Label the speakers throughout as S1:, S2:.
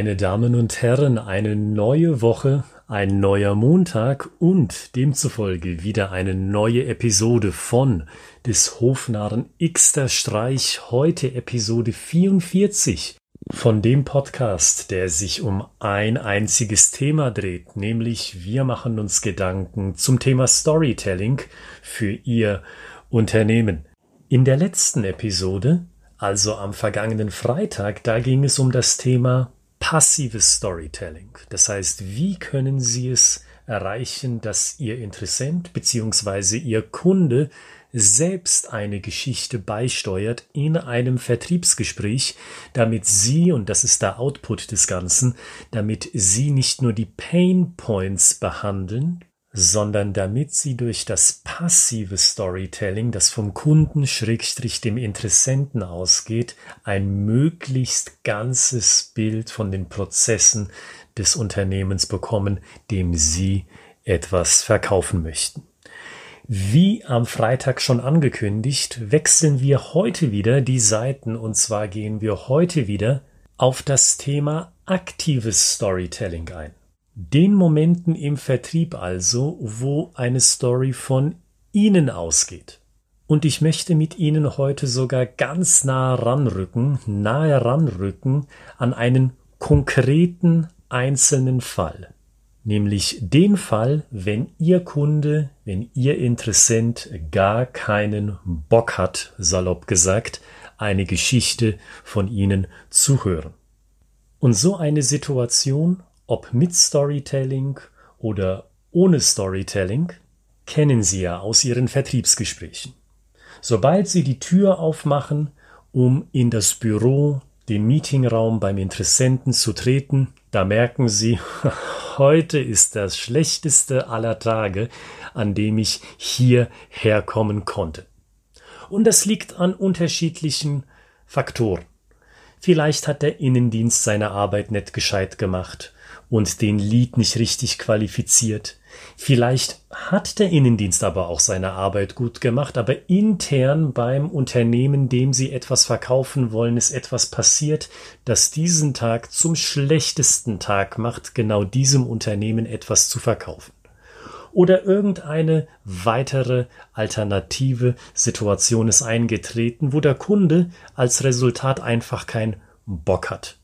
S1: Meine Damen und Herren, eine neue Woche, ein neuer Montag und demzufolge wieder eine neue Episode von des Hofnarren Xter Streich, heute Episode 44 von dem Podcast, der sich um ein einziges Thema dreht, nämlich wir machen uns Gedanken zum Thema Storytelling für Ihr Unternehmen. In der letzten Episode also am vergangenen Freitag, da ging es um das Thema passives Storytelling. Das heißt, wie können Sie es erreichen, dass Ihr Interessent bzw. Ihr Kunde selbst eine Geschichte beisteuert in einem Vertriebsgespräch, damit Sie, und das ist der Output des Ganzen, damit Sie nicht nur die Pain Points behandeln, sondern damit sie durch das passive Storytelling, das vom Kunden schrägstrich dem Interessenten ausgeht, ein möglichst ganzes Bild von den Prozessen des Unternehmens bekommen, dem sie etwas verkaufen möchten. Wie am Freitag schon angekündigt, wechseln wir heute wieder die Seiten und zwar gehen wir heute wieder auf das Thema aktives Storytelling ein. Den Momenten im Vertrieb also, wo eine Story von Ihnen ausgeht. Und ich möchte mit Ihnen heute sogar ganz nah ranrücken, nahe ranrücken an einen konkreten einzelnen Fall. Nämlich den Fall, wenn Ihr Kunde, wenn Ihr Interessent gar keinen Bock hat, salopp gesagt, eine Geschichte von Ihnen zu hören. Und so eine Situation ob mit Storytelling oder ohne Storytelling, kennen Sie ja aus Ihren Vertriebsgesprächen. Sobald Sie die Tür aufmachen, um in das Büro, den Meetingraum beim Interessenten zu treten, da merken Sie, heute ist das schlechteste aller Tage, an dem ich hierher kommen konnte. Und das liegt an unterschiedlichen Faktoren. Vielleicht hat der Innendienst seine Arbeit nicht gescheit gemacht und den Lied nicht richtig qualifiziert. Vielleicht hat der Innendienst aber auch seine Arbeit gut gemacht, aber intern beim Unternehmen, dem Sie etwas verkaufen wollen, ist etwas passiert, das diesen Tag zum schlechtesten Tag macht, genau diesem Unternehmen etwas zu verkaufen. Oder irgendeine weitere alternative Situation ist eingetreten, wo der Kunde als Resultat einfach keinen Bock hat.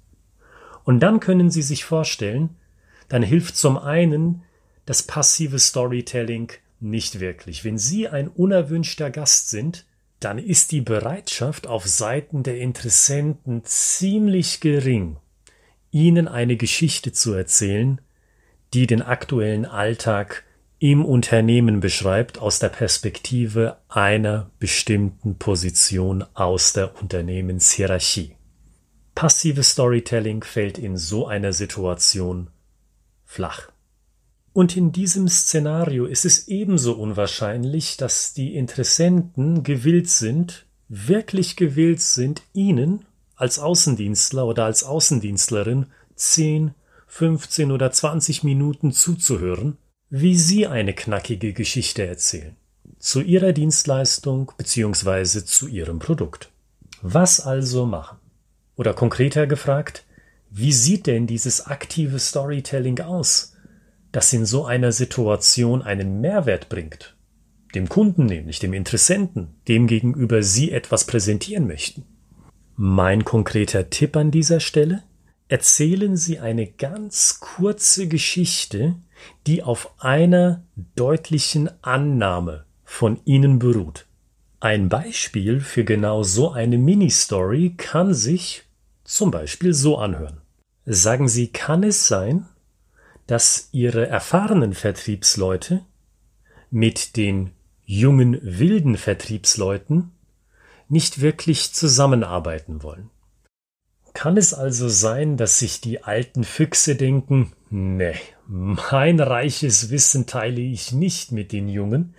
S1: Und dann können Sie sich vorstellen, dann hilft zum einen das passive Storytelling nicht wirklich. Wenn Sie ein unerwünschter Gast sind, dann ist die Bereitschaft auf Seiten der Interessenten ziemlich gering, Ihnen eine Geschichte zu erzählen, die den aktuellen Alltag im Unternehmen beschreibt aus der Perspektive einer bestimmten Position aus der Unternehmenshierarchie. Passives Storytelling fällt in so einer Situation flach. Und in diesem Szenario ist es ebenso unwahrscheinlich, dass die Interessenten gewillt sind, wirklich gewillt sind, Ihnen als Außendienstler oder als Außendienstlerin 10, 15 oder 20 Minuten zuzuhören, wie Sie eine knackige Geschichte erzählen. Zu Ihrer Dienstleistung bzw. zu Ihrem Produkt. Was also machen? Oder konkreter gefragt, wie sieht denn dieses aktive Storytelling aus, das in so einer Situation einen Mehrwert bringt? Dem Kunden nämlich, dem Interessenten, dem gegenüber Sie etwas präsentieren möchten. Mein konkreter Tipp an dieser Stelle? Erzählen Sie eine ganz kurze Geschichte, die auf einer deutlichen Annahme von Ihnen beruht. Ein Beispiel für genau so eine Mini-Story kann sich zum Beispiel so anhören. Sagen Sie, kann es sein, dass Ihre erfahrenen Vertriebsleute mit den jungen wilden Vertriebsleuten nicht wirklich zusammenarbeiten wollen? Kann es also sein, dass sich die alten Füchse denken, nee, mein reiches Wissen teile ich nicht mit den Jungen,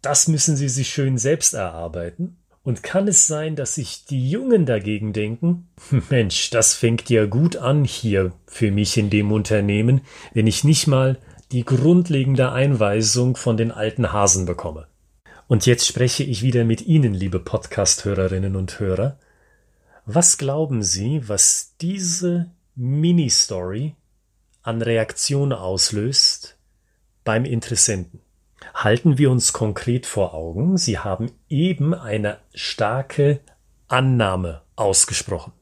S1: das müssen sie sich schön selbst erarbeiten? Und kann es sein, dass sich die Jungen dagegen denken, Mensch, das fängt ja gut an hier für mich in dem Unternehmen, wenn ich nicht mal die grundlegende Einweisung von den alten Hasen bekomme. Und jetzt spreche ich wieder mit Ihnen, liebe Podcast-Hörerinnen und Hörer. Was glauben Sie, was diese Mini-Story an Reaktion auslöst beim Interessenten. Halten wir uns konkret vor Augen, Sie haben eben eine starke Annahme ausgesprochen.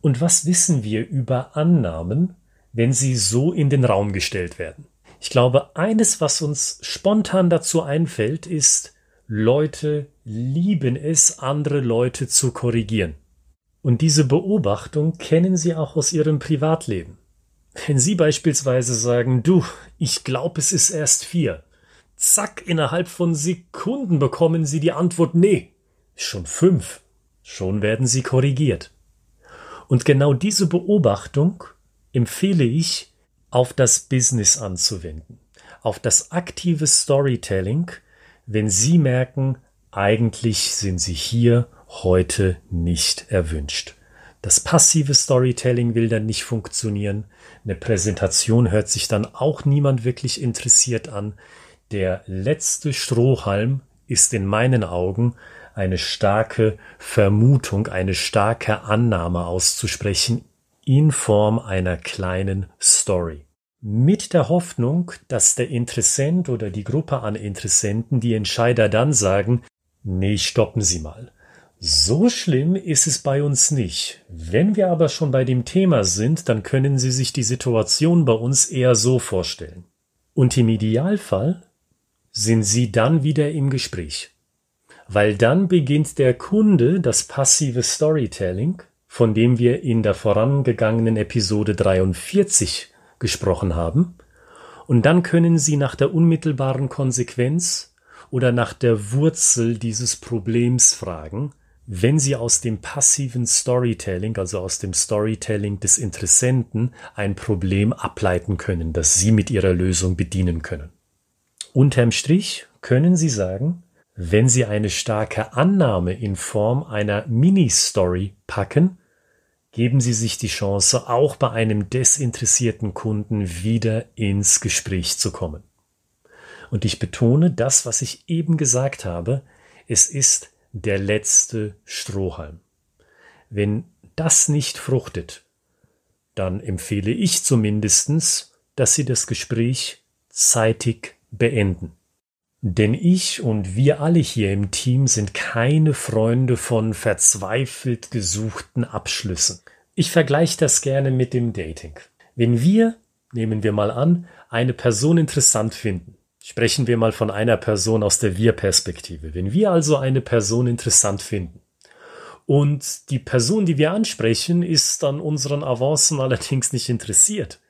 S1: Und was wissen wir über Annahmen, wenn sie so in den Raum gestellt werden? Ich glaube, eines, was uns spontan dazu einfällt, ist, Leute lieben es, andere Leute zu korrigieren. Und diese Beobachtung kennen Sie auch aus Ihrem Privatleben. Wenn Sie beispielsweise sagen, du, ich glaube, es ist erst vier, zack, innerhalb von Sekunden bekommen Sie die Antwort, nee, schon fünf. Schon werden Sie korrigiert. Und genau diese Beobachtung empfehle ich, auf das Business anzuwenden, auf das aktive Storytelling, wenn Sie merken, eigentlich sind Sie hier heute nicht erwünscht. Das passive Storytelling will dann nicht funktionieren. Eine Präsentation hört sich dann auch niemand wirklich interessiert an. Der letzte Strohhalm ist in meinen Augen eine starke Vermutung, eine starke Annahme auszusprechen in Form einer kleinen Story. Mit der Hoffnung, dass der Interessent oder die Gruppe an Interessenten, die Entscheider dann sagen, nee, stoppen Sie mal. So schlimm ist es bei uns nicht. Wenn wir aber schon bei dem Thema sind, dann können Sie sich die Situation bei uns eher so vorstellen. Und im Idealfall sind Sie dann wieder im Gespräch. Weil dann beginnt der Kunde das passive Storytelling, von dem wir in der vorangegangenen Episode 43 gesprochen haben, und dann können Sie nach der unmittelbaren Konsequenz oder nach der Wurzel dieses Problems fragen, wenn Sie aus dem passiven Storytelling, also aus dem Storytelling des Interessenten, ein Problem ableiten können, das Sie mit Ihrer Lösung bedienen können. Unterm Strich können Sie sagen, wenn Sie eine starke Annahme in Form einer Mini-Story packen, geben Sie sich die Chance, auch bei einem desinteressierten Kunden wieder ins Gespräch zu kommen. Und ich betone das, was ich eben gesagt habe, es ist der letzte Strohhalm. Wenn das nicht fruchtet, dann empfehle ich zumindestens, dass Sie das Gespräch zeitig beenden. Denn ich und wir alle hier im Team sind keine Freunde von verzweifelt gesuchten Abschlüssen. Ich vergleiche das gerne mit dem Dating. Wenn wir, nehmen wir mal an, eine Person interessant finden, Sprechen wir mal von einer Person aus der Wir-Perspektive. Wenn wir also eine Person interessant finden und die Person, die wir ansprechen, ist an unseren Avancen allerdings nicht interessiert,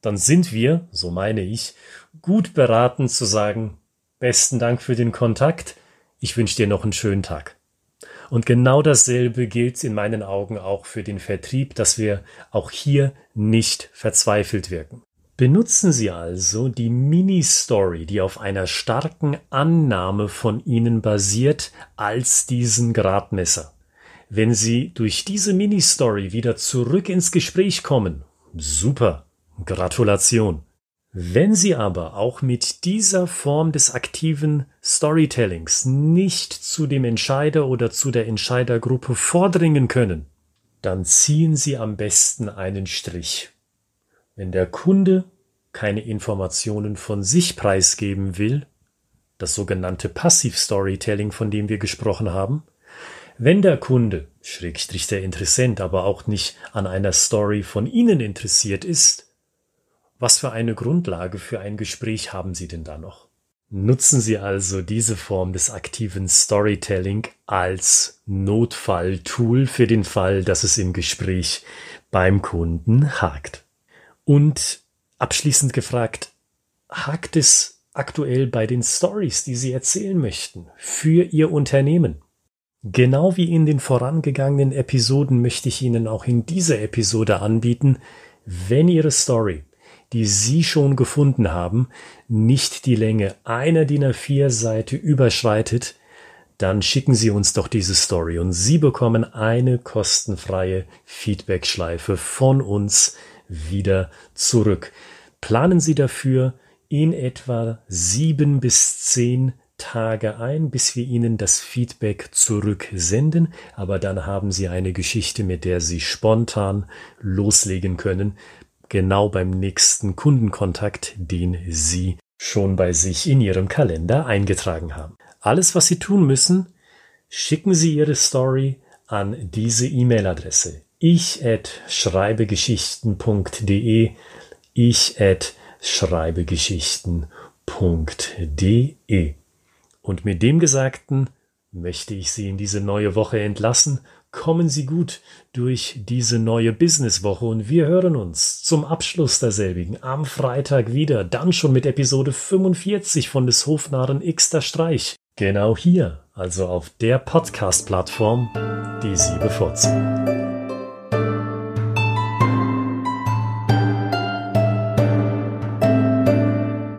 S1: dann sind wir, so meine ich, gut beraten zu sagen, besten Dank für den Kontakt, ich wünsche dir noch einen schönen Tag. Und genau dasselbe gilt in meinen Augen auch für den Vertrieb, dass wir auch hier nicht verzweifelt wirken. Benutzen Sie also die Mini-Story, die auf einer starken Annahme von Ihnen basiert, als diesen Gradmesser. Wenn Sie durch diese Mini-Story wieder zurück ins Gespräch kommen, super, Gratulation. Wenn Sie aber auch mit dieser Form des aktiven Storytellings nicht zu dem Entscheider oder zu der Entscheidergruppe vordringen können, dann ziehen Sie am besten einen Strich. Wenn der Kunde keine Informationen von sich preisgeben will, das sogenannte Passiv-Storytelling, von dem wir gesprochen haben, wenn der Kunde, Schrägstrich der Interessent, aber auch nicht an einer Story von Ihnen interessiert ist, was für eine Grundlage für ein Gespräch haben Sie denn da noch? Nutzen Sie also diese Form des aktiven Storytelling als Notfalltool für den Fall, dass es im Gespräch beim Kunden hakt. Und abschließend gefragt, hakt es aktuell bei den Stories, die Sie erzählen möchten, für Ihr Unternehmen? Genau wie in den vorangegangenen Episoden möchte ich Ihnen auch in dieser Episode anbieten, wenn Ihre Story, die Sie schon gefunden haben, nicht die Länge einer DIN A4 Seite überschreitet, dann schicken Sie uns doch diese Story und Sie bekommen eine kostenfreie Feedback-Schleife von uns wieder zurück. Planen Sie dafür in etwa sieben bis zehn Tage ein, bis wir Ihnen das Feedback zurücksenden, aber dann haben Sie eine Geschichte, mit der Sie spontan loslegen können, genau beim nächsten Kundenkontakt, den Sie schon bei sich in Ihrem Kalender eingetragen haben. Alles, was Sie tun müssen, schicken Sie Ihre Story an diese E-Mail-Adresse ich at schreibegeschichten.de ich at schreibegeschichten.de und mit dem Gesagten möchte ich Sie in diese neue Woche entlassen. Kommen Sie gut durch diese neue Businesswoche und wir hören uns zum Abschluss derselbigen am Freitag wieder, dann schon mit Episode 45 von des Hofnarren Xter Streich. Genau hier, also auf der Podcast-Plattform, die Sie bevorzugen.